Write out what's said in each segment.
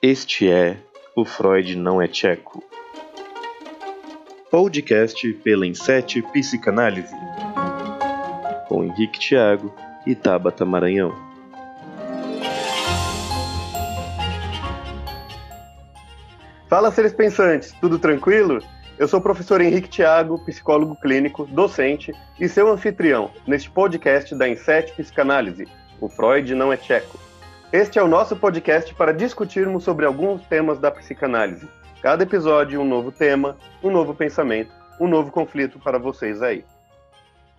Este é O Freud Não é Tcheco. Podcast pela Insete Psicanálise. Com Henrique Thiago e Tabata Maranhão. Fala, seres pensantes, tudo tranquilo? Eu sou o professor Henrique Thiago, psicólogo clínico, docente e seu anfitrião neste podcast da Inset Psicanálise. O Freud não é tcheco. Este é o nosso podcast para discutirmos sobre alguns temas da psicanálise. Cada episódio um novo tema, um novo pensamento, um novo conflito para vocês aí.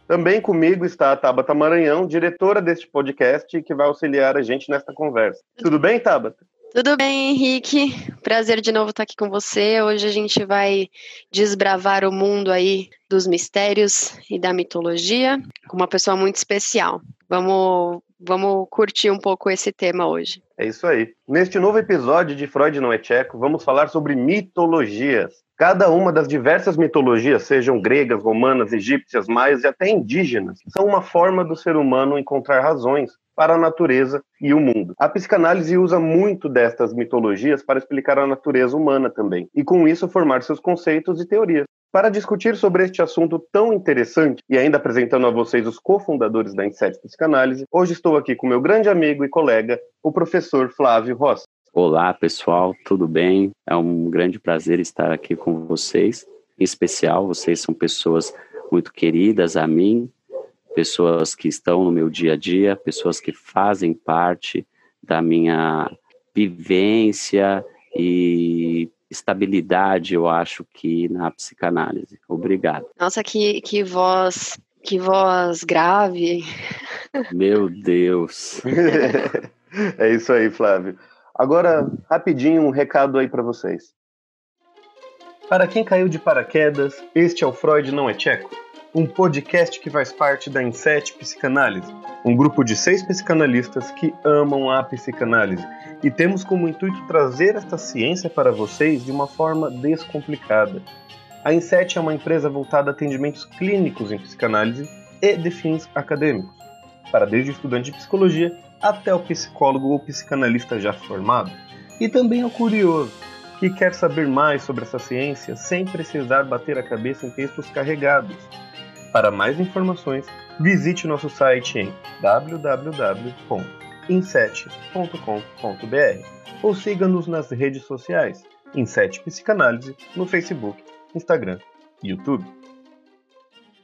Também comigo está a Tabata Maranhão, diretora deste podcast, que vai auxiliar a gente nesta conversa. Tudo bem, Tabata? Tudo bem, Henrique? Prazer de novo estar aqui com você. Hoje a gente vai desbravar o mundo aí dos mistérios e da mitologia com uma pessoa muito especial. Vamos, vamos curtir um pouco esse tema hoje. É isso aí. Neste novo episódio de Freud não é tcheco, vamos falar sobre mitologias. Cada uma das diversas mitologias, sejam gregas, romanas, egípcias, maias e até indígenas, são uma forma do ser humano encontrar razões para a natureza e o mundo. A psicanálise usa muito destas mitologias para explicar a natureza humana também, e com isso formar seus conceitos e teorias. Para discutir sobre este assunto tão interessante e ainda apresentando a vocês os cofundadores da Inset Psicanálise, hoje estou aqui com meu grande amigo e colega, o professor Flávio Rossi. Olá, pessoal, tudo bem? É um grande prazer estar aqui com vocês. Em especial, vocês são pessoas muito queridas a mim, pessoas que estão no meu dia a dia, pessoas que fazem parte da minha vivência e estabilidade, eu acho que na psicanálise. Obrigado. Nossa, que, que voz, que voz grave. Meu Deus. é isso aí, Flávio. Agora, rapidinho, um recado aí para vocês. Para quem caiu de paraquedas, este é o Freud Não é Tcheco um podcast que faz parte da Inset Psicanálise, um grupo de seis psicanalistas que amam a psicanálise. E temos como intuito trazer esta ciência para vocês de uma forma descomplicada. A Inset é uma empresa voltada a atendimentos clínicos em psicanálise e de fins acadêmicos, para desde o estudante de psicologia até o psicólogo ou psicanalista já formado, e também ao curioso que quer saber mais sobre essa ciência sem precisar bater a cabeça em textos carregados para mais informações, visite nosso site em www.inset.com.br ou siga-nos nas redes sociais Inset Psicanálise no Facebook, Instagram e YouTube.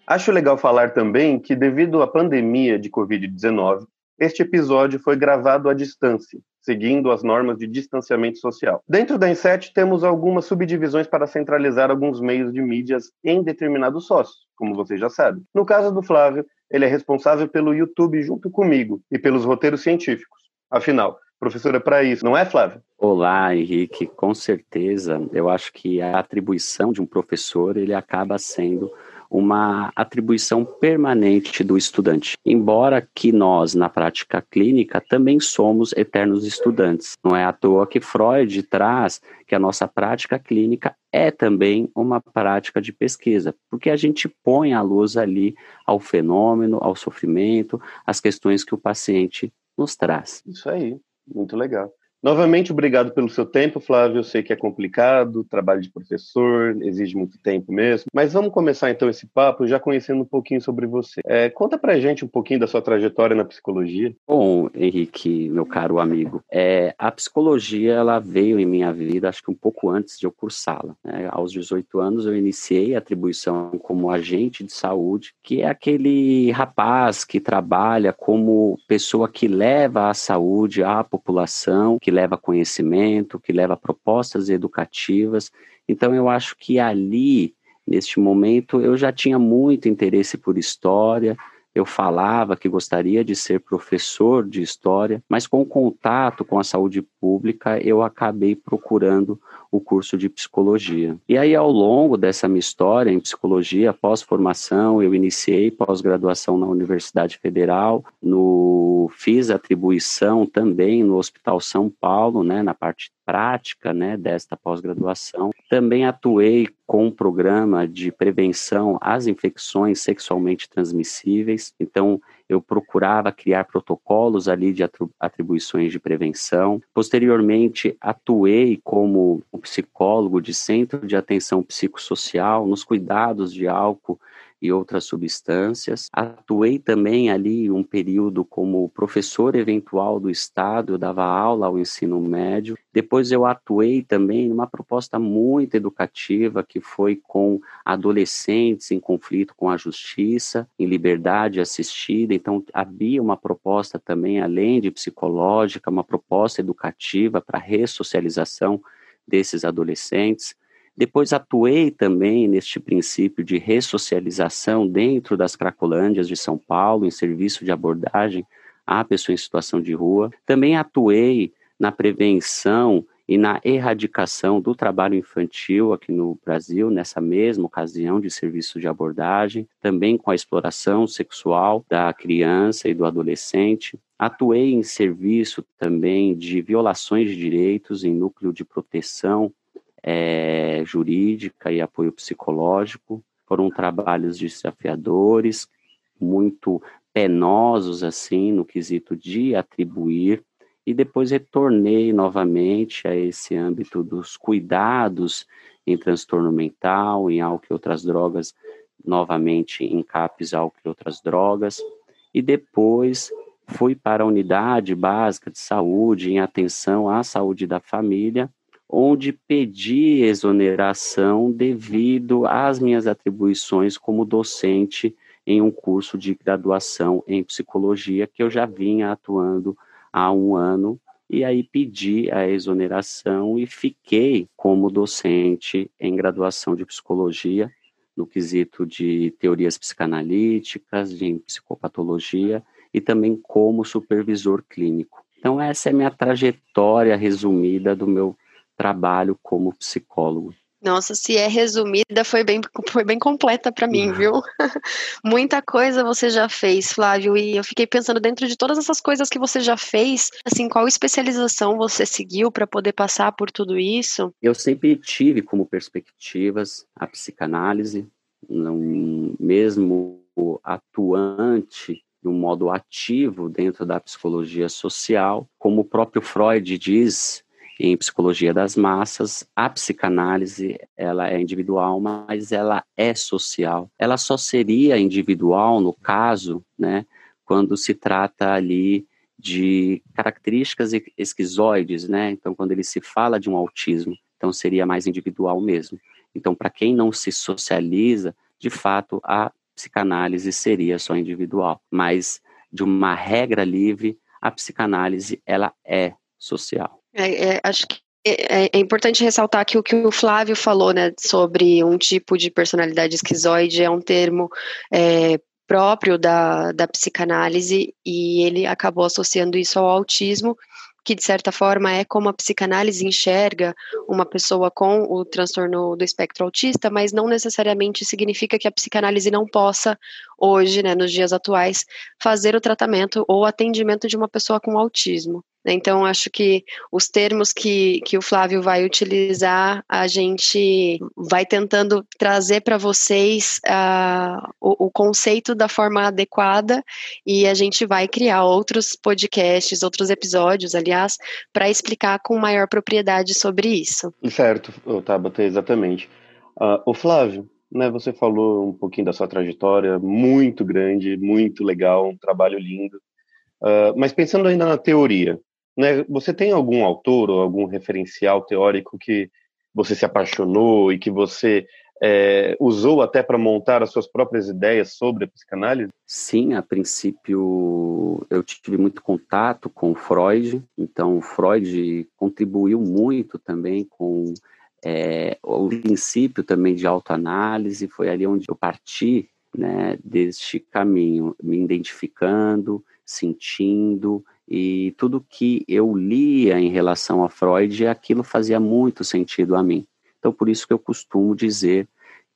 Acho legal falar também que, devido à pandemia de Covid-19, este episódio foi gravado à distância, seguindo as normas de distanciamento social. Dentro da Inset, temos algumas subdivisões para centralizar alguns meios de mídias em determinados sócios, como vocês já sabem. No caso do Flávio, ele é responsável pelo YouTube junto comigo e pelos roteiros científicos. Afinal, professor é para isso, não é, Flávio? Olá, Henrique. Com certeza, eu acho que a atribuição de um professor ele acaba sendo uma atribuição permanente do estudante. Embora que nós, na prática clínica, também somos eternos estudantes. Não é à toa que Freud traz que a nossa prática clínica é também uma prática de pesquisa, porque a gente põe a luz ali ao fenômeno, ao sofrimento, às questões que o paciente nos traz. Isso aí, muito legal. Novamente, obrigado pelo seu tempo, Flávio. Eu sei que é complicado, trabalho de professor, exige muito tempo mesmo. Mas vamos começar então esse papo já conhecendo um pouquinho sobre você. É, conta pra gente um pouquinho da sua trajetória na psicologia. Bom, Henrique, meu caro amigo, é, a psicologia ela veio em minha vida, acho que um pouco antes de eu cursá-la. Né? Aos 18 anos, eu iniciei a atribuição como agente de saúde, que é aquele rapaz que trabalha como pessoa que leva a saúde à população, que leva conhecimento, que leva propostas educativas. Então, eu acho que ali, neste momento, eu já tinha muito interesse por história, eu falava que gostaria de ser professor de história, mas com o contato com a saúde pública, eu acabei procurando o curso de psicologia. E aí, ao longo dessa minha história em psicologia, pós-formação, eu iniciei pós-graduação na Universidade Federal, no, fiz atribuição também no Hospital São Paulo, né, na parte prática né, desta pós-graduação. Também atuei com um programa de prevenção às infecções sexualmente transmissíveis. Então, eu procurava criar protocolos ali de atribuições de prevenção. Posteriormente, atuei como psicólogo de centro de atenção psicossocial nos cuidados de álcool e outras substâncias. Atuei também ali um período como professor eventual do Estado, eu dava aula ao ensino médio. Depois eu atuei também numa proposta muito educativa que foi com adolescentes em conflito com a justiça, em liberdade assistida. Então havia uma proposta também, além de psicológica, uma proposta educativa para ressocialização desses adolescentes. Depois atuei também neste princípio de ressocialização dentro das Cracolândias de São Paulo, em serviço de abordagem à pessoa em situação de rua. Também atuei na prevenção e na erradicação do trabalho infantil aqui no Brasil, nessa mesma ocasião de serviço de abordagem, também com a exploração sexual da criança e do adolescente. Atuei em serviço também de violações de direitos em núcleo de proteção é, jurídica e apoio psicológico. Foram trabalhos desafiadores, muito penosos, assim, no quesito de atribuir, e depois retornei novamente a esse âmbito dos cuidados em transtorno mental, em álcool e outras drogas, novamente em CAPS, álcool e outras drogas, e depois fui para a unidade básica de saúde, em atenção à saúde da família, onde pedi exoneração devido às minhas atribuições como docente em um curso de graduação em psicologia que eu já vinha atuando há um ano e aí pedi a exoneração e fiquei como docente em graduação de psicologia no quesito de teorias psicanalíticas, de psicopatologia e também como supervisor clínico. Então essa é a minha trajetória resumida do meu trabalho como psicólogo. Nossa, se é resumida, foi bem, foi bem completa para mim, viu? Muita coisa você já fez, Flávio, e eu fiquei pensando dentro de todas essas coisas que você já fez, assim, qual especialização você seguiu para poder passar por tudo isso? Eu sempre tive como perspectivas a psicanálise, não, mesmo atuante de um modo ativo dentro da psicologia social, como o próprio Freud diz, em psicologia das massas, a psicanálise ela é individual, mas ela é social. Ela só seria individual no caso, né, quando se trata ali de características esquizoides, né? Então, quando ele se fala de um autismo, então seria mais individual mesmo. Então, para quem não se socializa, de fato, a psicanálise seria só individual, mas de uma regra livre, a psicanálise ela é social. É, é, acho que é, é, importante ressaltar que o que o Flávio falou, né, sobre um tipo de personalidade esquizoide é um termo é, próprio da, da psicanálise e ele acabou associando isso ao autismo, que de certa forma é como a psicanálise enxerga uma pessoa com o transtorno do espectro autista, mas não necessariamente significa que a psicanálise não possa, hoje, né, nos dias atuais, fazer o tratamento ou atendimento de uma pessoa com autismo. Né? Então, acho que os termos que, que o Flávio vai utilizar, a gente vai tentando trazer para vocês uh, o, o, conceito da forma adequada e a gente vai criar outros podcasts, outros episódios, aliás, para explicar com maior propriedade sobre isso. Certo, Tabata, exatamente. Uh, o Flávio, né, você falou um pouquinho da sua trajetória, muito grande, muito legal, um trabalho lindo. Uh, mas pensando ainda na teoria, né? Você tem algum autor ou algum referencial teórico que você se apaixonou e que você é, usou até para montar as suas próprias ideias sobre a psicanálise? Sim, a princípio eu tive muito contato com Freud, então Freud contribuiu muito também com é, o princípio também de autoanálise, foi ali onde eu parti né, deste caminho, me identificando, sentindo, e tudo que eu lia em relação a Freud, aquilo fazia muito sentido a mim. Então, por isso que eu costumo dizer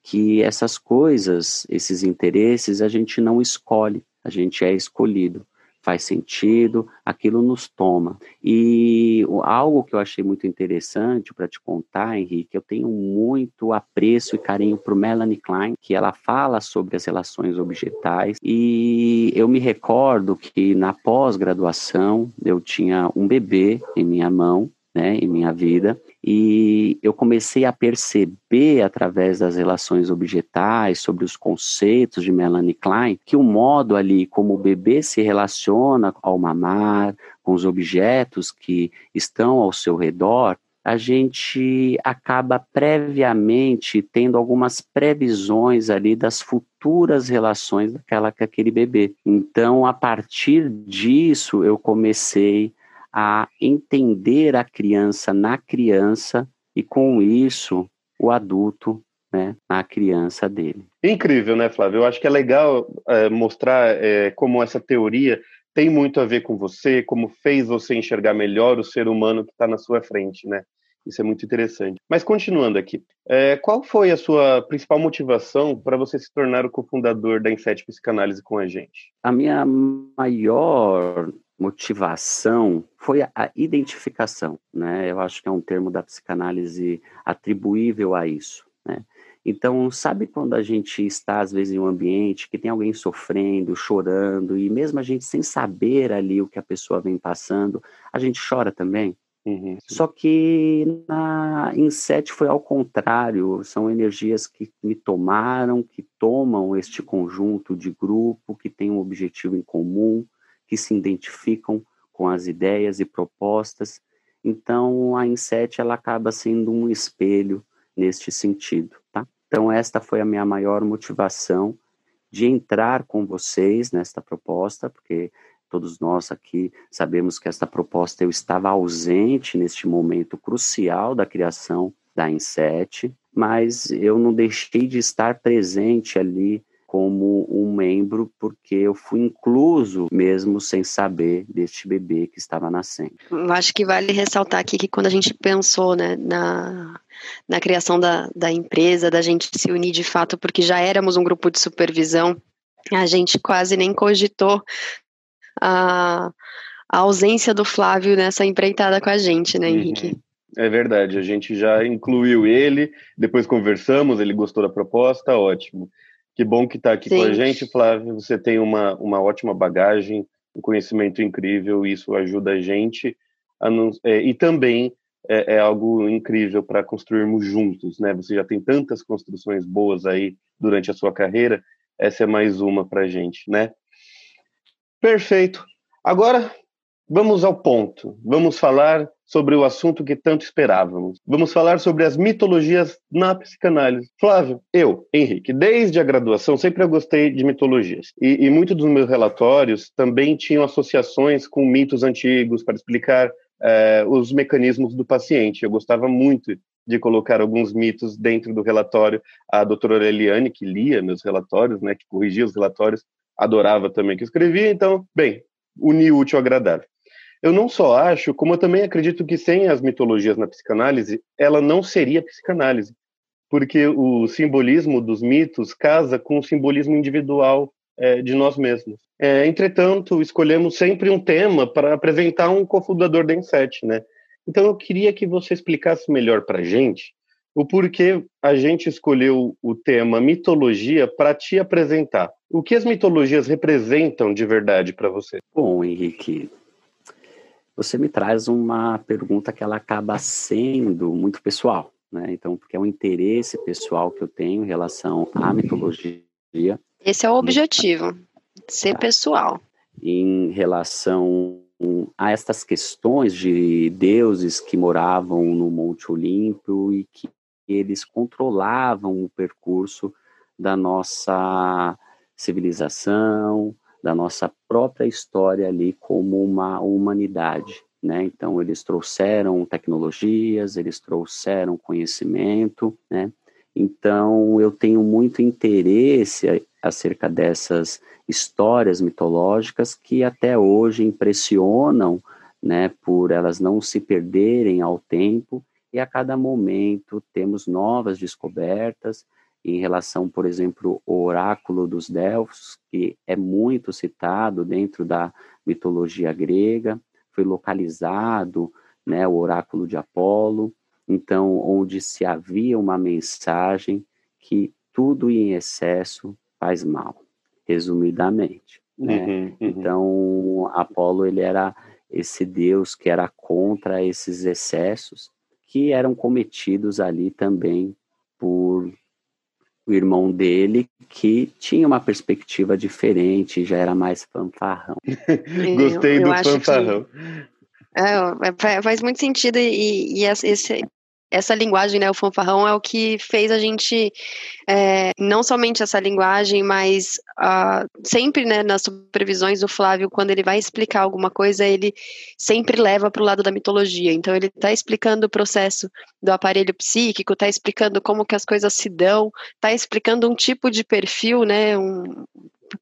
que essas coisas, esses interesses, a gente não escolhe, a gente é escolhido. Faz sentido, aquilo nos toma. E algo que eu achei muito interessante para te contar, Henrique, eu tenho muito apreço e carinho por Melanie Klein, que ela fala sobre as relações objetais, e eu me recordo que na pós-graduação eu tinha um bebê em minha mão, né, em minha vida, e eu comecei a perceber através das relações objetais, sobre os conceitos de Melanie Klein, que o modo ali como o bebê se relaciona ao mamar, com os objetos que estão ao seu redor, a gente acaba previamente tendo algumas previsões ali das futuras relações daquela com aquele bebê. Então, a partir disso, eu comecei a entender a criança na criança e, com isso, o adulto né, na criança dele. Incrível, né, Flávio? Eu acho que é legal é, mostrar é, como essa teoria tem muito a ver com você, como fez você enxergar melhor o ser humano que está na sua frente, né? Isso é muito interessante. Mas continuando aqui, é, qual foi a sua principal motivação para você se tornar o cofundador da Inset Psicanálise com a gente? A minha maior motivação foi a identificação, né? Eu acho que é um termo da psicanálise atribuível a isso, né? Então, sabe quando a gente está, às vezes, em um ambiente que tem alguém sofrendo, chorando, e mesmo a gente sem saber ali o que a pessoa vem passando, a gente chora também? Uhum. Só que na Inset foi ao contrário, são energias que me tomaram, que tomam este conjunto de grupo, que tem um objetivo em comum, que se identificam com as ideias e propostas. Então, a Inset ela acaba sendo um espelho neste sentido, tá? Então, esta foi a minha maior motivação de entrar com vocês nesta proposta, porque todos nós aqui sabemos que esta proposta eu estava ausente neste momento crucial da criação da Inset, mas eu não deixei de estar presente ali como um membro, porque eu fui incluso mesmo sem saber deste bebê que estava nascendo. Eu acho que vale ressaltar aqui que quando a gente pensou né, na, na criação da, da empresa, da gente se unir de fato, porque já éramos um grupo de supervisão, a gente quase nem cogitou a, a ausência do Flávio nessa empreitada com a gente, né. Henrique? Uhum. É verdade, a gente já incluiu ele, depois conversamos, ele gostou da proposta, ótimo. Que bom que está aqui Sim. com a gente, Flávio. Você tem uma, uma ótima bagagem, um conhecimento incrível, e isso ajuda a gente. A não, é, e também é, é algo incrível para construirmos juntos, né? Você já tem tantas construções boas aí durante a sua carreira, essa é mais uma para a gente, né? Perfeito. Agora, vamos ao ponto. Vamos falar sobre o assunto que tanto esperávamos. Vamos falar sobre as mitologias na psicanálise. Flávio, eu, Henrique, desde a graduação sempre eu gostei de mitologias. E, e muitos dos meus relatórios também tinham associações com mitos antigos para explicar eh, os mecanismos do paciente. Eu gostava muito de colocar alguns mitos dentro do relatório. A doutora Aureliane, que lia meus relatórios, né, que corrigia os relatórios, adorava também que escrevia. Então, bem, unir útil agradável. Eu não só acho, como eu também acredito que sem as mitologias na psicanálise, ela não seria psicanálise, porque o simbolismo dos mitos casa com o simbolismo individual é, de nós mesmos. É, entretanto, escolhemos sempre um tema para apresentar um cofundador da Inset, né? Então, eu queria que você explicasse melhor para a gente o porquê a gente escolheu o tema mitologia para te apresentar. O que as mitologias representam de verdade para você? Bom, Henrique, você me traz uma pergunta que ela acaba sendo muito pessoal, né? Então, porque é um interesse pessoal que eu tenho em relação à mitologia. Esse é o objetivo, ser tá. pessoal. Em relação a estas questões de deuses que moravam no Monte Olimpo e que eles controlavam o percurso da nossa civilização, da nossa própria história ali como uma humanidade. Né? Então, eles trouxeram tecnologias, eles trouxeram conhecimento, né? Então, eu tenho muito interesse acerca dessas histórias mitológicas que até hoje impressionam, né, por elas não se perderem ao tempo e a cada momento temos novas descobertas em relação, por exemplo, ao oráculo dos Delfos, que é muito citado dentro da mitologia grega, foi localizado, né, o oráculo de Apolo, então, onde se havia uma mensagem que tudo em excesso faz mal, resumidamente. Né? Uhum, uhum. Então, Apolo ele era esse deus que era contra esses excessos que eram cometidos ali também por o irmão dele, que tinha uma perspectiva diferente, já era mais fanfarrão. Gostei eu, eu do fanfarrão. Que, é, faz muito sentido e, e esse, essa linguagem, né, o fanfarrão, é o que fez a gente, é, não somente essa linguagem, mas uh, sempre, né, nas supervisões do Flávio, quando ele vai explicar alguma coisa, ele sempre leva para o lado da mitologia. Então, ele está explicando o processo do aparelho psíquico, está explicando como que as coisas se dão, está explicando um tipo de perfil, né, um,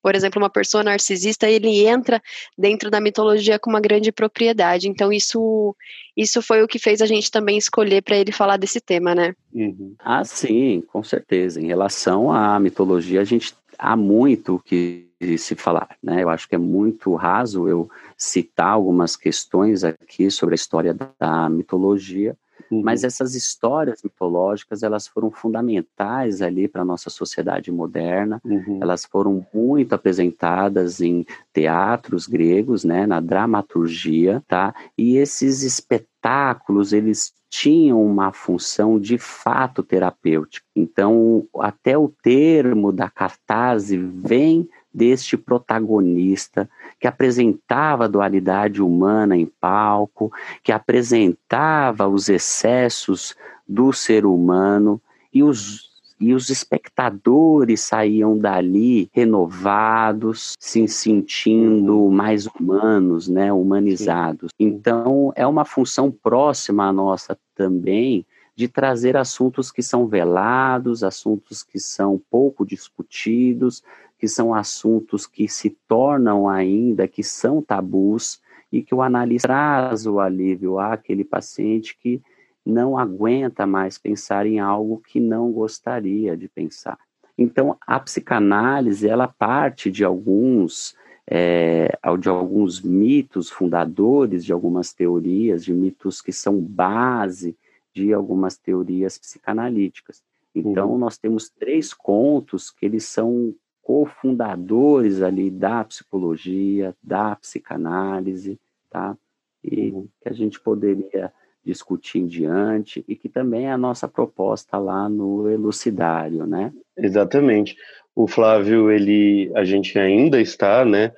por exemplo, uma pessoa narcisista, ele entra dentro da mitologia com uma grande propriedade. Então, isso, isso foi o que fez a gente também escolher para ele falar desse tema, né? Uhum. Ah, sim, com certeza. Em relação à mitologia, a gente há muito que se falar, né? Eu acho que é muito raso eu citar algumas questões aqui sobre a história da mitologia, Uhum. Mas essas histórias mitológicas, elas foram fundamentais ali para a nossa sociedade moderna. Uhum. Elas foram muito apresentadas em teatros gregos, né, na dramaturgia, tá? E esses espetáculos, eles tinham uma função de fato terapêutica. Então, até o termo da cartaz vem deste protagonista que apresentava a dualidade humana em palco, que apresentava os excessos do ser humano e os e os espectadores saíam dali renovados, se sentindo mais humanos, né, humanizados. Então, é uma função próxima à nossa também de trazer assuntos que são velados, assuntos que são pouco discutidos, que são assuntos que se tornam ainda, que são tabus, e que o analista traz o alívio àquele paciente que não aguenta mais pensar em algo que não gostaria de pensar. Então, a psicanálise, ela parte de alguns, é, de alguns mitos fundadores, de algumas teorias, de mitos que são base de algumas teorias psicanalíticas. Então, uhum. nós temos três contos que eles são cofundadores ali da psicologia, da psicanálise, tá? E uhum. que a gente poderia discutir em diante e que também é a nossa proposta lá no Elucidário, né? Exatamente. O Flávio, ele, a gente ainda está, né,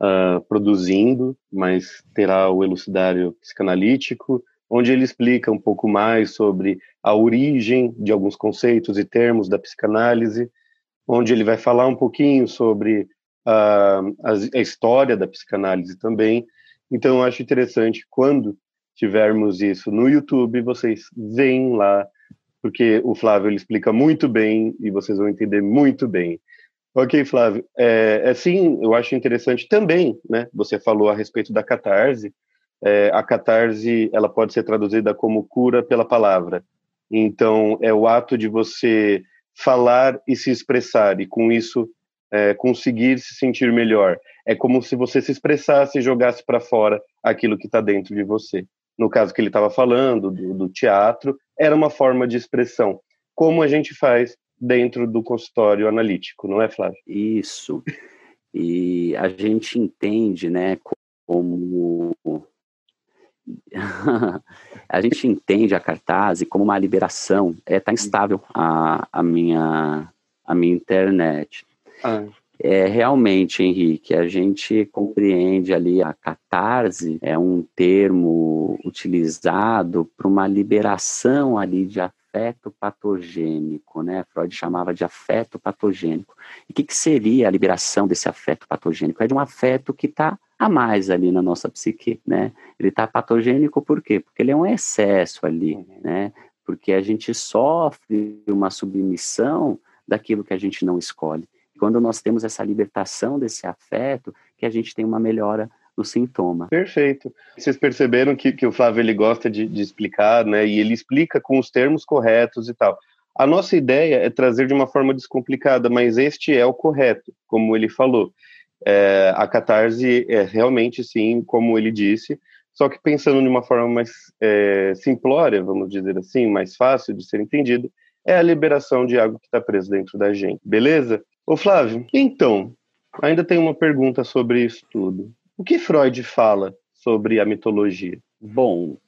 uh, produzindo, mas terá o Elucidário Psicanalítico, onde ele explica um pouco mais sobre a origem de alguns conceitos e termos da psicanálise, onde ele vai falar um pouquinho sobre a, a, história da psicanálise também. Então, eu acho interessante quando tivermos isso no YouTube, vocês veem lá, porque o Flávio ele explica muito bem e vocês vão entender muito bem. Ok, Flávio. É, é sim, eu acho interessante também, né? Você falou a respeito da catarse. É, a catarse ela pode ser traduzida como cura pela palavra. Então, é o ato de você falar e se expressar, e com isso é, conseguir se sentir melhor. É como se você se expressasse e jogasse para fora aquilo que está dentro de você. No caso que ele estava falando, do, do teatro, era uma forma de expressão. Como a gente faz dentro do consultório analítico, não é, Flávio? Isso. E a gente entende, né, como a gente entende a cartaz como uma liberação. É tá instável a, a minha a minha internet. Ah. É realmente, Henrique, a gente compreende ali a catarse é um termo utilizado para uma liberação ali de afeto patogênico, né? Freud chamava de afeto patogênico. E o que, que seria a liberação desse afeto patogênico? É de um afeto que está a mais ali na nossa psique, né? Ele está patogênico por quê? Porque ele é um excesso ali, uhum. né? Porque a gente sofre uma submissão daquilo que a gente não escolhe. Quando nós temos essa libertação desse afeto, que a gente tem uma melhora no sintoma. Perfeito. Vocês perceberam que, que o Flávio ele gosta de, de explicar, né? E ele explica com os termos corretos e tal. A nossa ideia é trazer de uma forma descomplicada, mas este é o correto, como ele falou. É, a catarse é realmente, sim, como ele disse, só que pensando de uma forma mais é, simplória, vamos dizer assim, mais fácil de ser entendido, é a liberação de algo que está preso dentro da gente, beleza? Ô Flávio, então, ainda tem uma pergunta sobre isso tudo. O que Freud fala sobre a mitologia? Bom,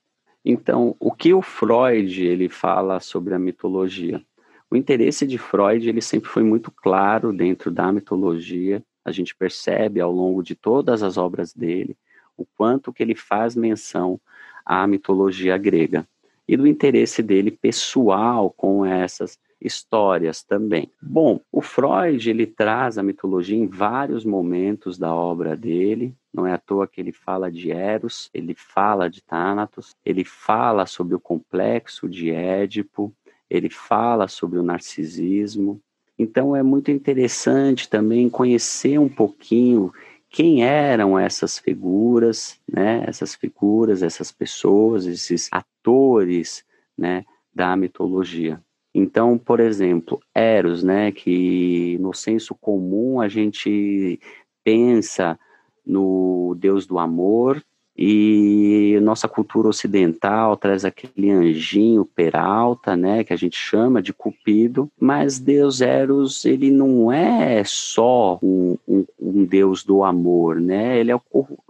então, o que o Freud ele fala sobre a mitologia? O interesse de Freud ele sempre foi muito claro dentro da mitologia. A gente percebe ao longo de todas as obras dele o quanto que ele faz menção à mitologia grega e do interesse dele pessoal com essas histórias também. Bom, o Freud ele traz a mitologia em vários momentos da obra dele. Não é à toa que ele fala de Eros, ele fala de Thanatos, ele fala sobre o complexo de Édipo, ele fala sobre o narcisismo. Então é muito interessante também conhecer um pouquinho quem eram essas figuras, né? Essas figuras, essas pessoas, esses atores, né? Da mitologia. Então, por exemplo, Eros, né? Que no senso comum a gente pensa no Deus do amor, e nossa cultura ocidental traz aquele anjinho peralta, né, que a gente chama de Cupido, mas Deus Eros, ele não é só um, um, um Deus do amor, né, ele, é,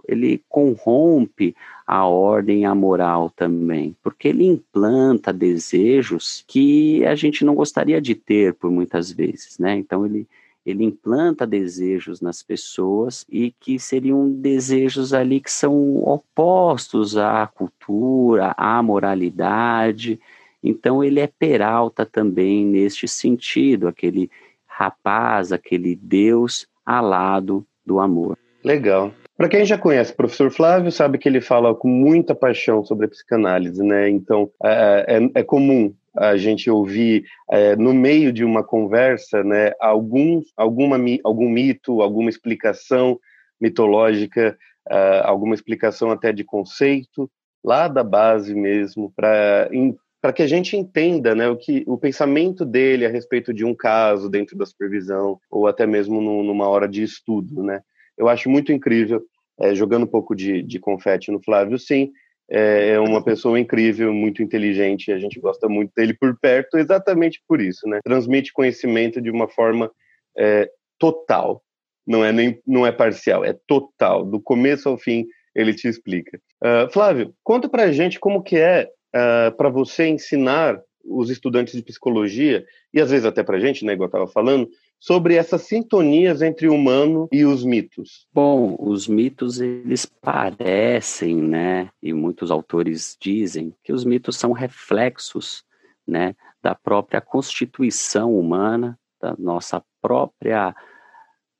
ele corrompe a ordem a moral também, porque ele implanta desejos que a gente não gostaria de ter por muitas vezes, né, então ele ele implanta desejos nas pessoas e que seriam desejos ali que são opostos à cultura, à moralidade. Então ele é peralta também neste sentido, aquele rapaz, aquele Deus alado do amor. Legal. Para quem já conhece o professor Flávio, sabe que ele fala com muita paixão sobre a psicanálise, né? Então é, é, é comum a gente ouvir é, no meio de uma conversa, né, algum, alguma, algum mito, alguma explicação mitológica, uh, alguma explicação até de conceito, lá da base mesmo, para que a gente entenda né, o, que, o pensamento dele a respeito de um caso dentro da supervisão, ou até mesmo no, numa hora de estudo. Né? Eu acho muito incrível, é, jogando um pouco de, de confete no Flávio, sim, é, é uma pessoa incrível, muito inteligente, a gente gosta muito dele por perto, exatamente por isso, né? Transmite conhecimento de uma forma é, total, não é nem não é parcial, é total, do começo ao fim ele te explica. Uh, Flávio, conta pra gente como que é uh, ah, para você ensinar os estudantes de psicologia e às vezes até pra gente, né, igual eu estava falando, sobre essas sintonias entre o humano e os mitos? Bom, os mitos eles parecem, né, e muitos autores dizem que os mitos são reflexos, né, da própria constituição humana, da nossa própria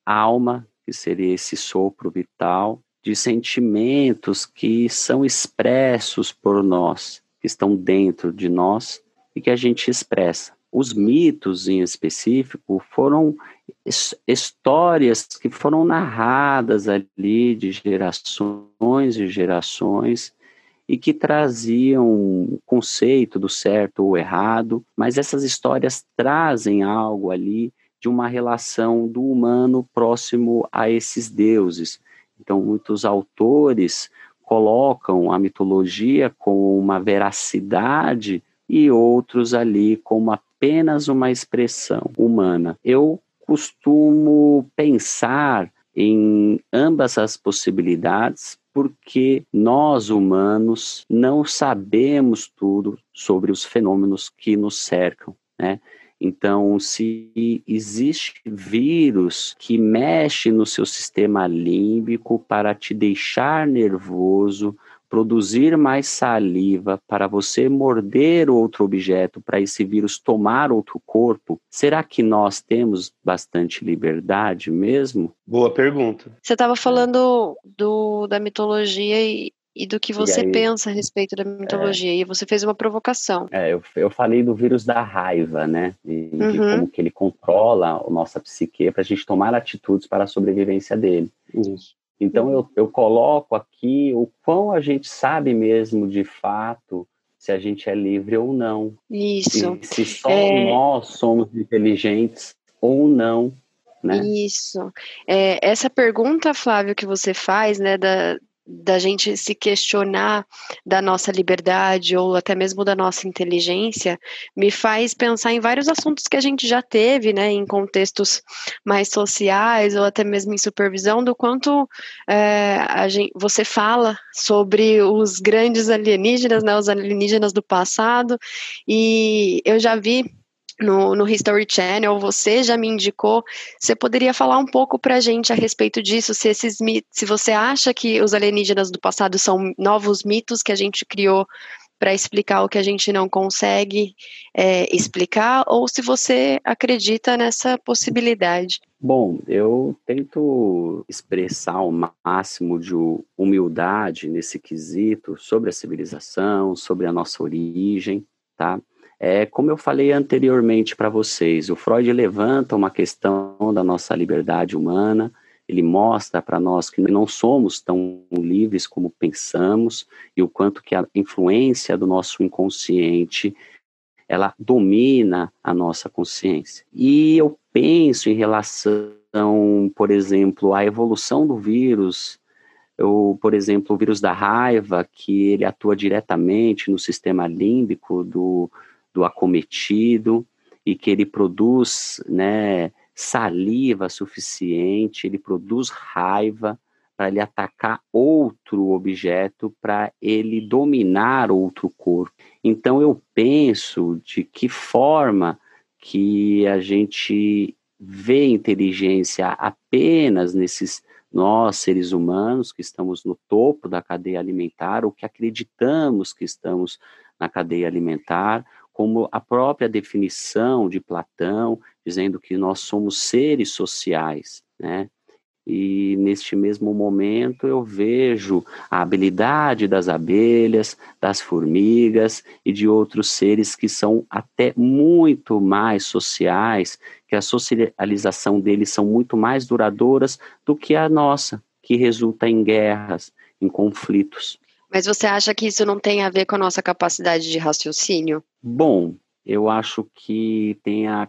alma, que seria esse sopro vital, de sentimentos que são expressos por nós, que estão dentro de nós e que a gente expressa. Os mitos, em específico, foram histórias que foram narradas ali de gerações e gerações e que traziam o conceito do certo ou errado, mas essas histórias trazem algo ali de uma relação do humano próximo a esses deuses. Então, muitos autores colocam a mitologia com uma veracidade e outros ali com uma apenas uma expressão humana. Eu costumo pensar em ambas as possibilidades porque nós humanos não sabemos tudo sobre os fenômenos que nos cercam, né? Então, se existe vírus que mexe no seu sistema límbico para te deixar nervoso, produzir mais saliva para você morder outro objeto, para esse vírus tomar outro corpo, será que nós temos bastante liberdade mesmo? Boa pergunta. Você estava falando do, da mitologia e, e do que você aí, pensa a respeito da mitologia. É, e você fez uma provocação. É, eu, eu falei do vírus da raiva, né? E uhum. de como que ele controla a nossa psique para a gente tomar atitudes para a sobrevivência dele. Isso. Então eu, eu coloco aqui o quão a gente sabe mesmo de fato se a gente é livre ou não. Isso. E se só é... nós somos inteligentes ou não. Né? Isso. É, essa pergunta, Flávio, que você faz, né, da, da gente se questionar da nossa liberdade ou até mesmo da nossa inteligência, me faz pensar em vários assuntos que a gente já teve, né, em contextos mais sociais ou até mesmo em supervisão, do quanto é, a gente, você fala sobre os grandes alienígenas, né, os alienígenas do passado, e eu já vi no, no History Channel, você já me indicou. Você poderia falar um pouco para a gente a respeito disso? Se, esses, se você acha que os alienígenas do passado são novos mitos que a gente criou para explicar o que a gente não consegue é, explicar, ou se você acredita nessa possibilidade. Bom, eu tento expressar o máximo de humildade nesse quesito sobre a civilização, sobre a nossa origem, tá? É, como eu falei anteriormente para vocês, o Freud levanta uma questão da nossa liberdade humana, ele mostra para nós que não somos tão livres como pensamos e o quanto que a influência do nosso inconsciente ela domina a nossa consciência. E eu penso em relação, por exemplo, à evolução do vírus, ou, por exemplo, o vírus da raiva, que ele atua diretamente no sistema límbico do, do acometido e que ele produz né, saliva suficiente, ele produz raiva para ele atacar outro objeto, para ele dominar outro corpo. Então eu penso de que forma que a gente vê inteligência apenas nesses nós, seres humanos, que estamos no topo da cadeia alimentar, ou que acreditamos que estamos na cadeia alimentar, como a própria definição de Platão, dizendo que nós somos seres sociais, né? E neste mesmo momento eu vejo a habilidade das abelhas, das formigas e de outros seres que são até muito mais sociais, que a socialização deles são muito mais duradouras do que a nossa, que resulta em guerras, em conflitos. Mas você acha que isso não tem a ver com a nossa capacidade de raciocínio? Bom, eu acho que tem a,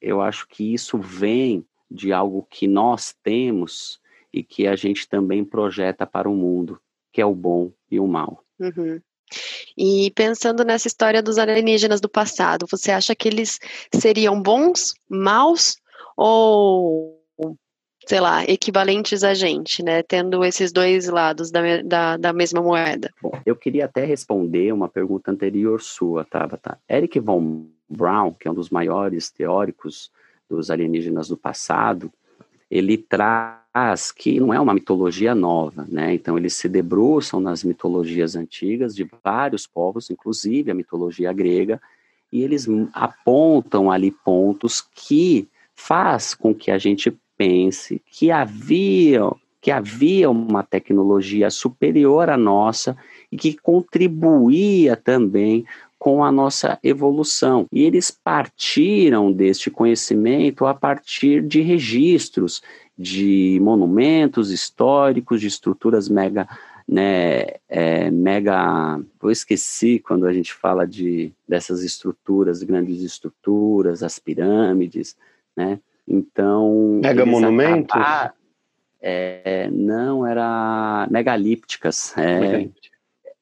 eu acho que isso vem de algo que nós temos e que a gente também projeta para o mundo, que é o bom e o mal. Uhum. E pensando nessa história dos alienígenas do passado, você acha que eles seriam bons, maus ou sei lá, equivalentes a gente, né? Tendo esses dois lados da, da, da mesma moeda. Bom, eu queria até responder uma pergunta anterior sua, Tabata. Eric von Braun, que é um dos maiores teóricos dos alienígenas do passado, ele traz que não é uma mitologia nova, né? Então eles se debruçam nas mitologias antigas de vários povos, inclusive a mitologia grega, e eles apontam ali pontos que faz com que a gente pense que havia, que havia uma tecnologia superior à nossa e que contribuía também com a nossa evolução. E eles partiram deste conhecimento a partir de registros de monumentos históricos, de estruturas mega, né, é, mega, eu esqueci quando a gente fala de dessas estruturas, grandes estruturas, as pirâmides, né, então. Mega monumentos? É, não, era megalípticas. É,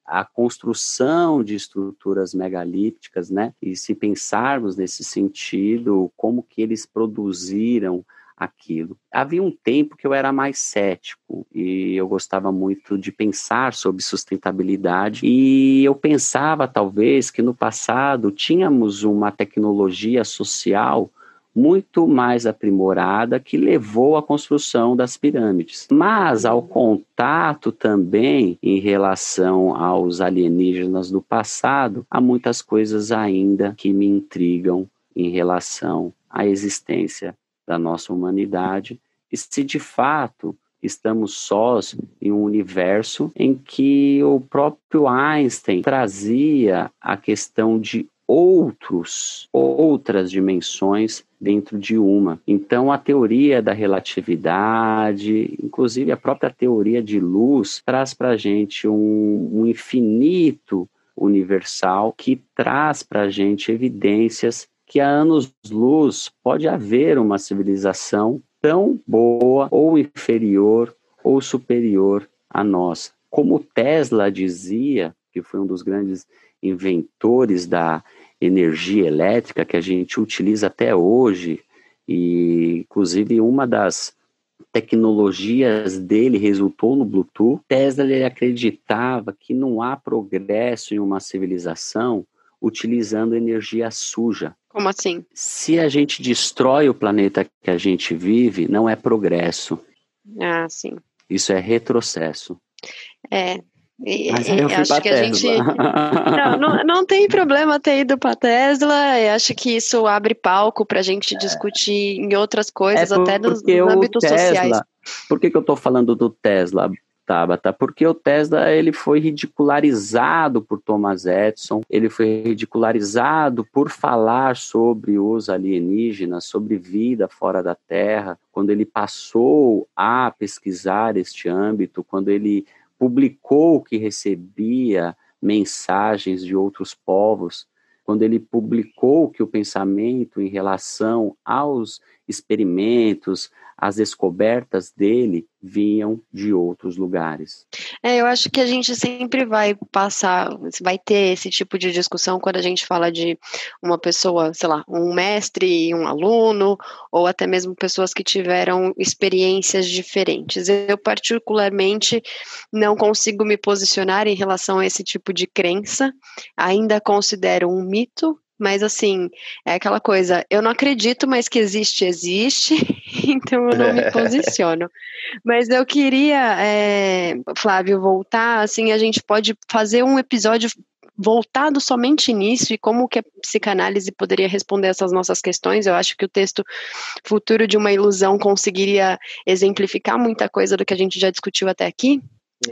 a construção de estruturas megalípticas, né? E se pensarmos nesse sentido, como que eles produziram aquilo. Havia um tempo que eu era mais cético e eu gostava muito de pensar sobre sustentabilidade e eu pensava talvez que no passado tínhamos uma tecnologia social muito mais aprimorada que levou à construção das pirâmides. Mas ao contato também em relação aos alienígenas do passado, há muitas coisas ainda que me intrigam em relação à existência da nossa humanidade e se de fato estamos sós em um universo em que o próprio Einstein trazia a questão de outros, outras dimensões dentro de uma. Então, a teoria da relatividade, inclusive a própria teoria de luz, traz para a gente um, um infinito universal que traz para a gente evidências que há anos-luz pode haver uma civilização tão boa ou inferior ou superior à nossa. Como Tesla dizia, que foi um dos grandes inventores da energia elétrica que a gente utiliza até hoje, e inclusive uma das tecnologias dele resultou no Bluetooth. Tesla ele acreditava que não há progresso em uma civilização utilizando energia suja. Como assim? Se a gente destrói o planeta que a gente vive, não é progresso. Ah, sim. Isso é retrocesso. É, e, Mas eu acho que a gente. Não, não, não, tem problema ter ido para Tesla. Eu acho que isso abre palco para a gente discutir em outras coisas, é até nos, nos âmbitos Tesla, sociais. Por que, que eu estou falando do Tesla? Tabata, porque o Tesla ele foi ridicularizado por Thomas Edison, ele foi ridicularizado por falar sobre os alienígenas, sobre vida fora da Terra, quando ele passou a pesquisar este âmbito, quando ele publicou que recebia mensagens de outros povos, quando ele publicou que o pensamento em relação aos experimentos, as descobertas dele vinham de outros lugares. É, eu acho que a gente sempre vai passar, vai ter esse tipo de discussão quando a gente fala de uma pessoa, sei lá, um mestre e um aluno, ou até mesmo pessoas que tiveram experiências diferentes. Eu, particularmente, não consigo me posicionar em relação a esse tipo de crença, ainda considero um mito mas assim, é aquela coisa, eu não acredito, mas que existe, existe, então eu não me posiciono. Mas eu queria, é, Flávio, voltar, assim, a gente pode fazer um episódio voltado somente nisso e como que a psicanálise poderia responder essas nossas questões. Eu acho que o texto Futuro de uma Ilusão conseguiria exemplificar muita coisa do que a gente já discutiu até aqui.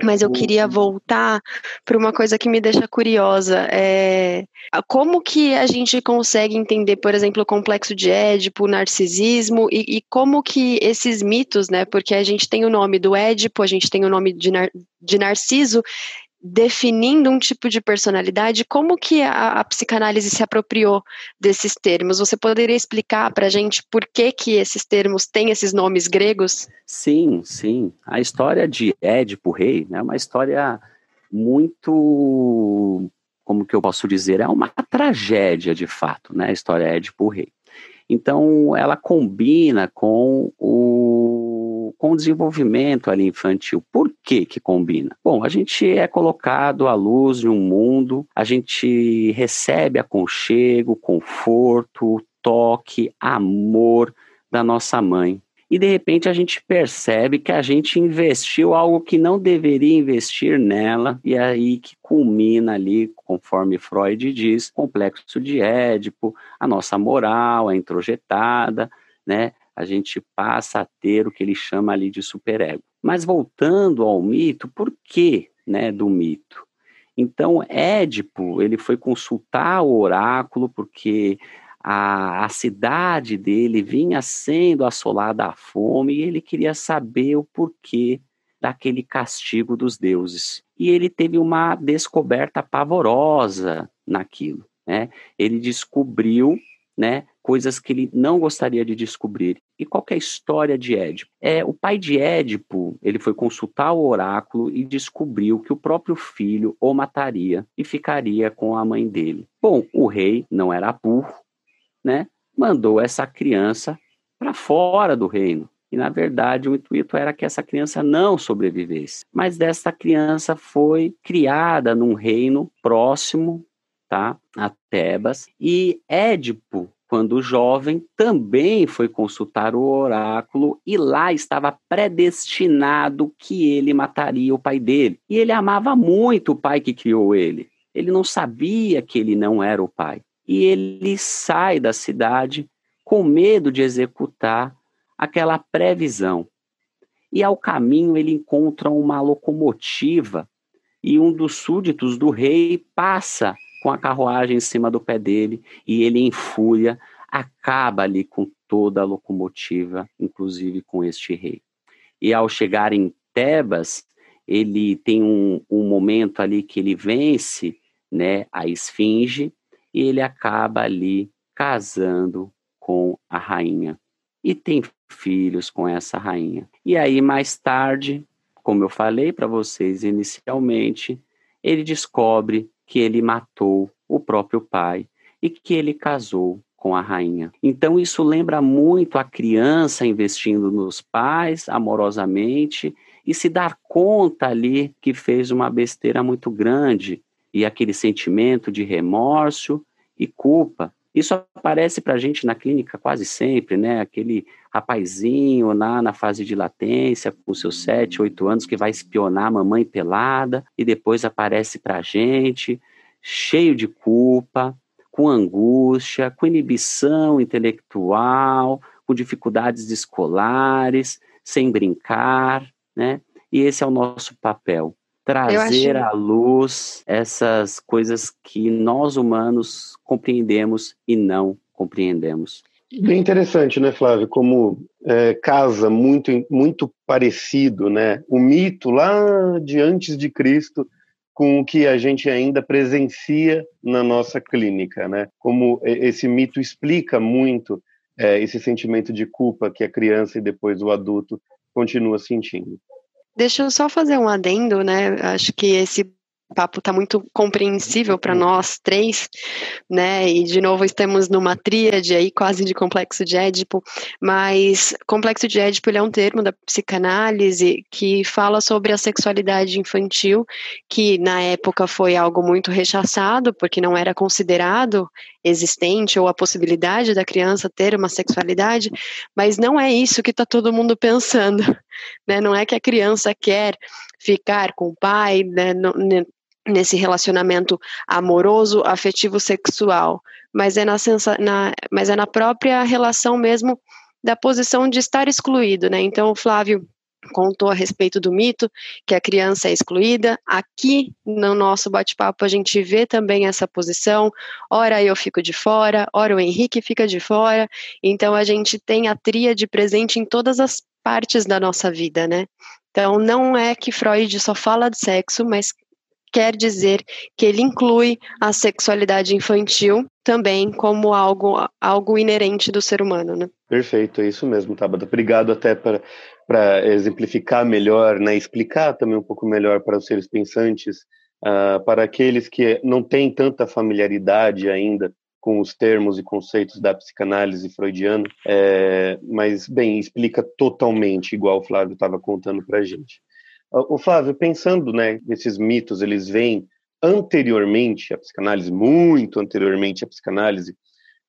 Mas eu queria voltar para uma coisa que me deixa curiosa. É, como que a gente consegue entender, por exemplo, o complexo de Édipo, o narcisismo, e, e, como que esses mitos, né? Porque a gente tem o nome do Édipo, a gente tem o nome de, Nar, de Narciso, definindo um tipo de personalidade, como que a, a, psicanálise se apropriou desses termos? Você poderia explicar para a gente por que, que esses termos têm esses nomes gregos? Sim, sim. A história de Édipo Rei é uma história muito, como que eu posso dizer, é uma tragédia de fato, né? A história Édipo Rei. Então, ela combina com o com o desenvolvimento ali infantil. Por que que combina? Bom, a gente é colocado à luz de um mundo, a gente recebe aconchego, conforto, toque, amor da nossa mãe. E de repente a gente percebe que a gente investiu algo que não deveria investir nela, e é aí que culmina ali, conforme Freud diz, complexo de Édipo, a nossa moral é introjetada, né? A gente passa a ter o que ele chama ali de superego. Mas voltando ao mito, por que né, do mito? Então, Édipo, ele foi consultar o oráculo porque a, a cidade dele vinha sendo assolada à fome e ele queria saber o porquê daquele castigo dos deuses. E ele teve uma descoberta pavorosa naquilo. Né? Ele descobriu né, coisas que ele não gostaria de descobrir. E qual é a história de Édipo? É, o pai de Édipo, ele foi consultar o oráculo e descobriu que o próprio filho o mataria e ficaria com a mãe dele. Bom, o rei não era burro, né? Mandou essa criança para fora do reino. E na verdade o intuito era que essa criança não sobrevivesse. Mas dessa criança foi criada num reino próximo, tá, a Tebas, e Édipo quando jovem, também foi consultar o oráculo e lá estava predestinado que ele mataria o pai dele. E ele amava muito o pai que criou ele. Ele não sabia que ele não era o pai. E ele sai da cidade com medo de executar aquela previsão. E ao caminho ele encontra uma locomotiva e um dos súditos do rei passa com a carruagem em cima do pé dele e ele, em fúria, acaba ali com toda a locomotiva, inclusive com este rei. E ao chegar em Tebas, ele tem um, um momento ali que ele vence né, a esfinge, e ele acaba ali casando com a rainha e tem filhos com essa rainha. E aí mais tarde, como eu falei para vocês inicialmente, ele descobre que ele matou o próprio pai e que ele casou com a rainha. Então isso lembra muito a criança investindo nos pais amorosamente e se dar conta ali que fez uma besteira muito grande e aquele sentimento de remorso e culpa. Isso aparece para a gente na clínica quase sempre, né? Aquele rapazinho lá na fase de latência, com seus sete, oito anos, que vai espionar a mamãe pelada e depois aparece para a gente cheio de culpa, com angústia, com inibição intelectual, com dificuldades escolares, sem brincar, né? E esse é o nosso papel, trazer acho... à luz essas coisas que nós humanos compreendemos e não compreendemos. Bem interessante, né, Flávio? Como é, casa muito, muito parecido, né? O mito lá de antes de Cristo com o que a gente ainda presencia na nossa clínica, né? Como esse mito explica muito é, esse sentimento de culpa que a criança e depois o adulto continua sentindo. Deixa eu só fazer um adendo, né? Acho que esse papo está muito compreensível para nós três, né? E de novo estamos numa tríade aí quase de complexo de Édipo, mas complexo de Édipo é um termo da psicanálise que fala sobre a sexualidade infantil, que na época foi algo muito rechaçado porque não era considerado existente ou a possibilidade da criança ter uma sexualidade, mas não é isso que está todo mundo pensando, né? Não é que a criança quer ficar com o pai, né, nesse relacionamento amoroso, afetivo, sexual, mas é na, sensa, na, mas é na própria relação mesmo da posição de estar excluído, né? Então, o Flávio contou a respeito do mito que a criança é excluída. Aqui no nosso bate-papo a gente vê também essa posição. Ora eu fico de fora, ora o Henrique fica de fora. Então a gente tem a tríade presente em todas as partes da nossa vida, né? Então não é que Freud só fala de sexo, mas quer dizer que ele inclui a sexualidade infantil também como algo, algo inerente do ser humano, né? Perfeito, é isso mesmo, Tabata. Obrigado até para para exemplificar melhor, né, explicar também um pouco melhor para os seres pensantes, uh, para aqueles que não têm tanta familiaridade ainda com os termos e conceitos da psicanálise freudiana, é, mas, bem, explica totalmente igual o Flávio estava contando para a gente. O Flávio, pensando, né, esses mitos, eles vêm anteriormente à psicanálise, muito anteriormente à psicanálise,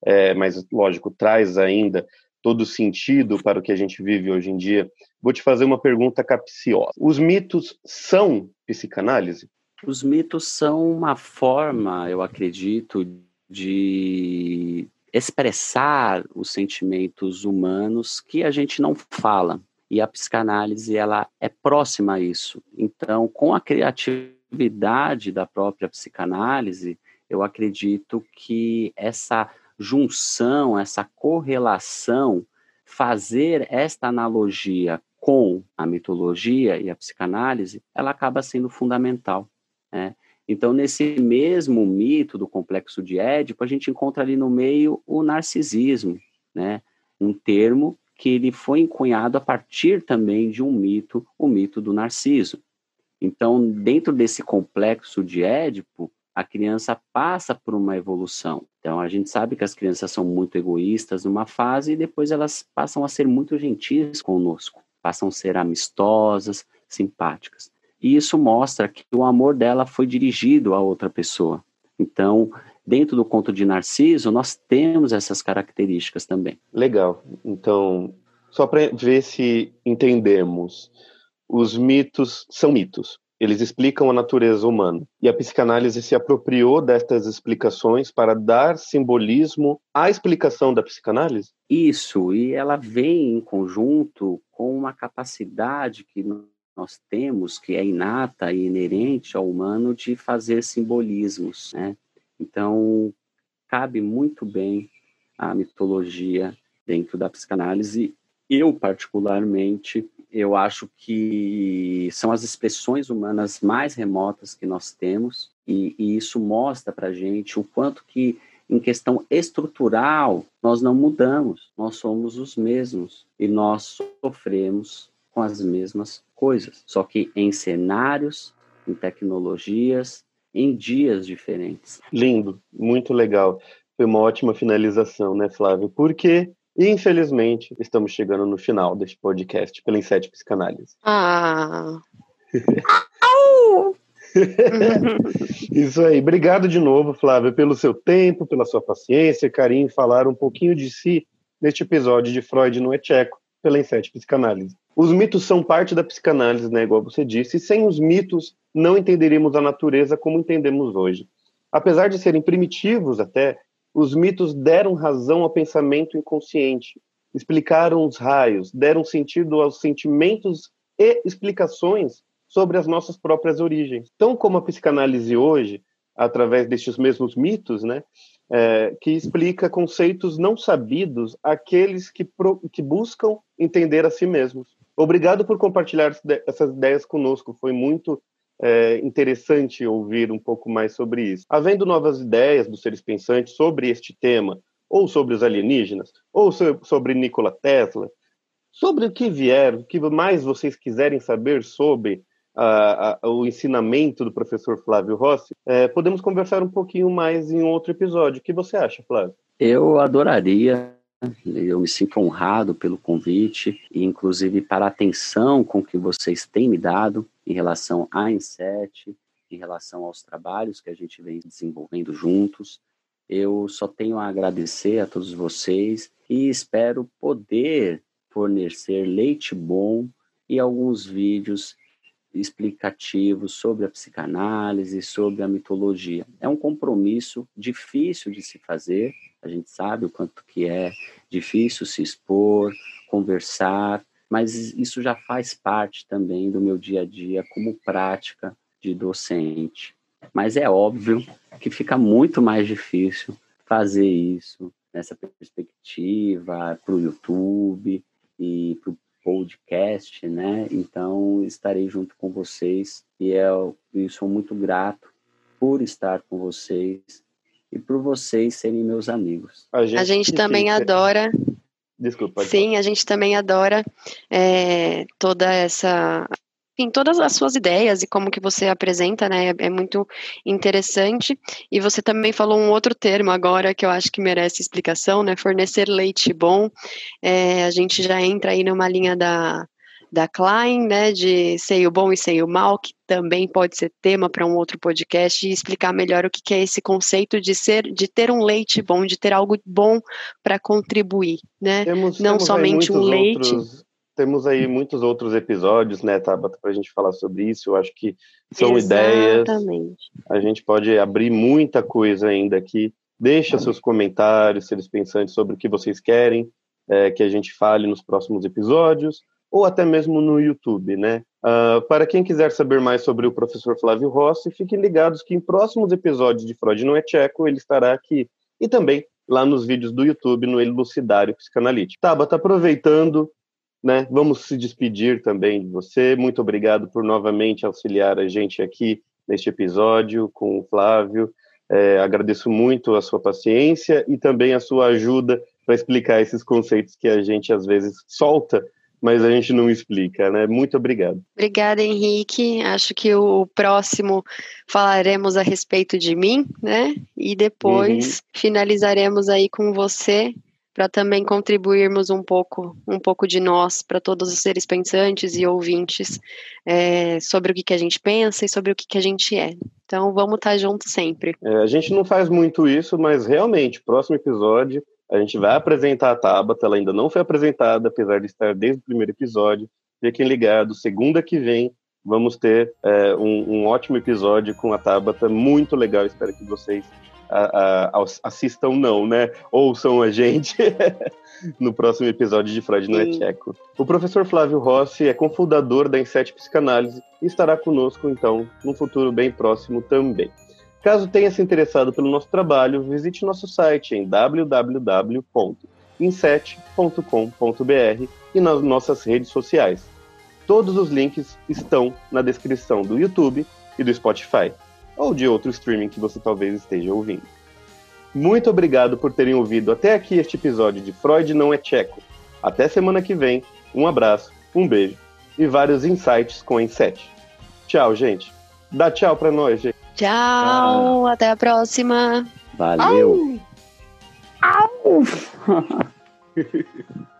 é, mas, lógico, traz ainda todo sentido para o que a gente vive hoje em dia. Vou te fazer uma pergunta capciosa. Os mitos são psicanálise? Os mitos são uma forma, eu acredito, de expressar os sentimentos humanos que a gente não fala e a psicanálise ela é próxima a isso. Então, com a criatividade da própria psicanálise, eu acredito que essa junção, essa correlação, fazer esta analogia com a mitologia e a psicanálise, ela acaba sendo fundamental. Né? Então, nesse mesmo mito do complexo de Édipo, a gente encontra ali no meio o narcisismo, né? um termo que ele foi encunhado a partir também de um mito, o mito do Narciso. Então, dentro desse complexo de Édipo, a criança passa por uma evolução. Então, a gente sabe que as crianças são muito egoístas numa fase e depois elas passam a ser muito gentis conosco, passam a ser amistosas, simpáticas. E isso mostra que o amor dela foi dirigido a outra pessoa. Então, dentro do conto de Narciso, nós temos essas características também. Legal. Então, só para ver se entendemos, os mitos são mitos. Eles explicam a natureza humana. E a psicanálise se apropriou destas explicações para dar simbolismo à explicação da psicanálise? Isso, e ela vem em conjunto com uma capacidade que nós temos, que é inata e inerente ao humano, de fazer simbolismos, né? Então, cabe muito bem a mitologia dentro da psicanálise. Eu particularmente eu acho que são as expressões humanas mais remotas que nós temos e, e isso mostra para gente o quanto que em questão estrutural nós não mudamos, nós somos os mesmos e nós sofremos com as mesmas coisas, só que em cenários, em tecnologias, em dias diferentes. Lindo, muito legal. Foi uma ótima finalização, né, Flávio? Porque infelizmente, estamos chegando no final deste podcast pela Inset Psicanálise. Ah! Isso aí. Obrigado de novo, Flávio, pelo seu tempo, pela sua paciência, carinho em falar um pouquinho de si neste episódio de Freud não é tcheco, pela Inset Psicanálise. Os mitos são parte da psicanálise, né, igual você disse, e sem os mitos não entenderíamos a natureza como entendemos hoje. Apesar de serem primitivos até, os mitos deram razão ao pensamento inconsciente, explicaram os raios, deram sentido aos sentimentos e explicações sobre as nossas próprias origens. Tão como a psicanálise hoje, através destes mesmos mitos, né, é, que explica conceitos não sabidos àqueles que, pro, que buscam entender a si mesmos. Obrigado por compartilhar essas ideias conosco, foi muito é interessante ouvir um pouco mais sobre isso. Havendo novas ideias dos seres pensantes sobre este tema, ou sobre os alienígenas, ou sobre Nikola Tesla, sobre o que vier, o que mais vocês quiserem saber sobre o ensinamento do professor Flávio Rossi, é, podemos conversar um pouquinho mais em outro episódio. O que você acha, Flávio? Eu adoraria eu me sinto honrado pelo convite e, inclusive, para a atenção com que vocês têm me dado em relação à Inset, em relação aos trabalhos que a gente vem desenvolvendo juntos. Eu só tenho a agradecer a todos vocês e espero poder fornecer leite bom e alguns vídeos explicativos sobre a psicanálise, sobre a mitologia. É um compromisso difícil de se fazer, a gente sabe o quanto que é difícil se expor, conversar, mas isso já faz parte também do meu dia a dia como prática de docente. Mas é óbvio que fica muito mais difícil fazer isso nessa perspectiva para o YouTube e para o podcast, né? Então estarei junto com vocês e eu, eu sou muito grato por estar com vocês e por vocês serem meus amigos. A gente, a gente também adora. Desculpa. Sim, a gente também adora é, toda essa enfim, todas as suas ideias e como que você apresenta, né, é, é, muito interessante. E você também falou um outro termo agora que eu acho que merece explicação, né, fornecer leite bom. É, a gente já entra aí numa linha da, da Klein, né, de seio bom e seio mal, que também pode ser tema para um outro podcast e explicar melhor o que, é esse conceito de ser, de ter um leite bom, de ter algo bom para contribuir, né? Temos, Não temos somente um leite. Outros, temos aí muitos outros episódios, né, Tabata, para a gente falar sobre isso. Eu acho que são Exatamente. ideias. A gente pode abrir muita coisa ainda aqui. Deixa seus comentários, seres pensantes sobre o que vocês querem é, que a gente fale nos próximos episódios ou até mesmo no YouTube, né? Uh, para quem quiser saber mais sobre o professor Flávio Rossi, fiquem ligados que em próximos episódios de Freud não é Tcheco ele estará aqui e também lá nos vídeos do YouTube no Elucidário Psicanalítico. Tabata, aproveitando, né? Vamos se despedir também de você. Muito obrigado por novamente auxiliar a gente aqui neste episódio com o Flávio. É, agradeço muito a sua paciência e também a sua ajuda para explicar esses conceitos que a gente às vezes solta mas a gente não explica, né? Muito obrigado. Obrigada, Henrique. Acho que o próximo falaremos a respeito de mim, né? E depois uhum. finalizaremos aí com você para também contribuirmos um pouco, um pouco de nós para todos os seres pensantes e ouvintes é, sobre o que, que a gente pensa e sobre o que, que a gente é. Então vamos estar tá juntos sempre. É, a gente não faz muito isso, mas realmente, próximo episódio a gente vai apresentar a Tabata, ela ainda não foi apresentada, apesar de estar desde o primeiro episódio. Fiquem ligados, segunda que vem vamos ter é, um, um, ótimo episódio com a Tabata, muito legal. Espero que vocês a, a, assistam, não, né? Ouçam a gente no próximo episódio de Freud no é Tcheco. O professor Flávio Rossi é cofundador da Inset Psicanálise e estará conosco, então, num futuro bem próximo também. Caso tenha se interessado pelo nosso trabalho, visite nosso site em www.inset.com.br inset.com.br e nas nossas redes sociais. Todos os links estão na descrição do YouTube e do Spotify, ou de outro streaming que você talvez esteja ouvindo. Muito obrigado por terem ouvido até aqui este episódio de Freud Não é Tcheco. Até semana que vem, um abraço, um beijo e vários insights com a Inset. Tchau, gente. Dá tchau pra nós, gente. Tchau, ah. até a próxima. Valeu. Au. Au.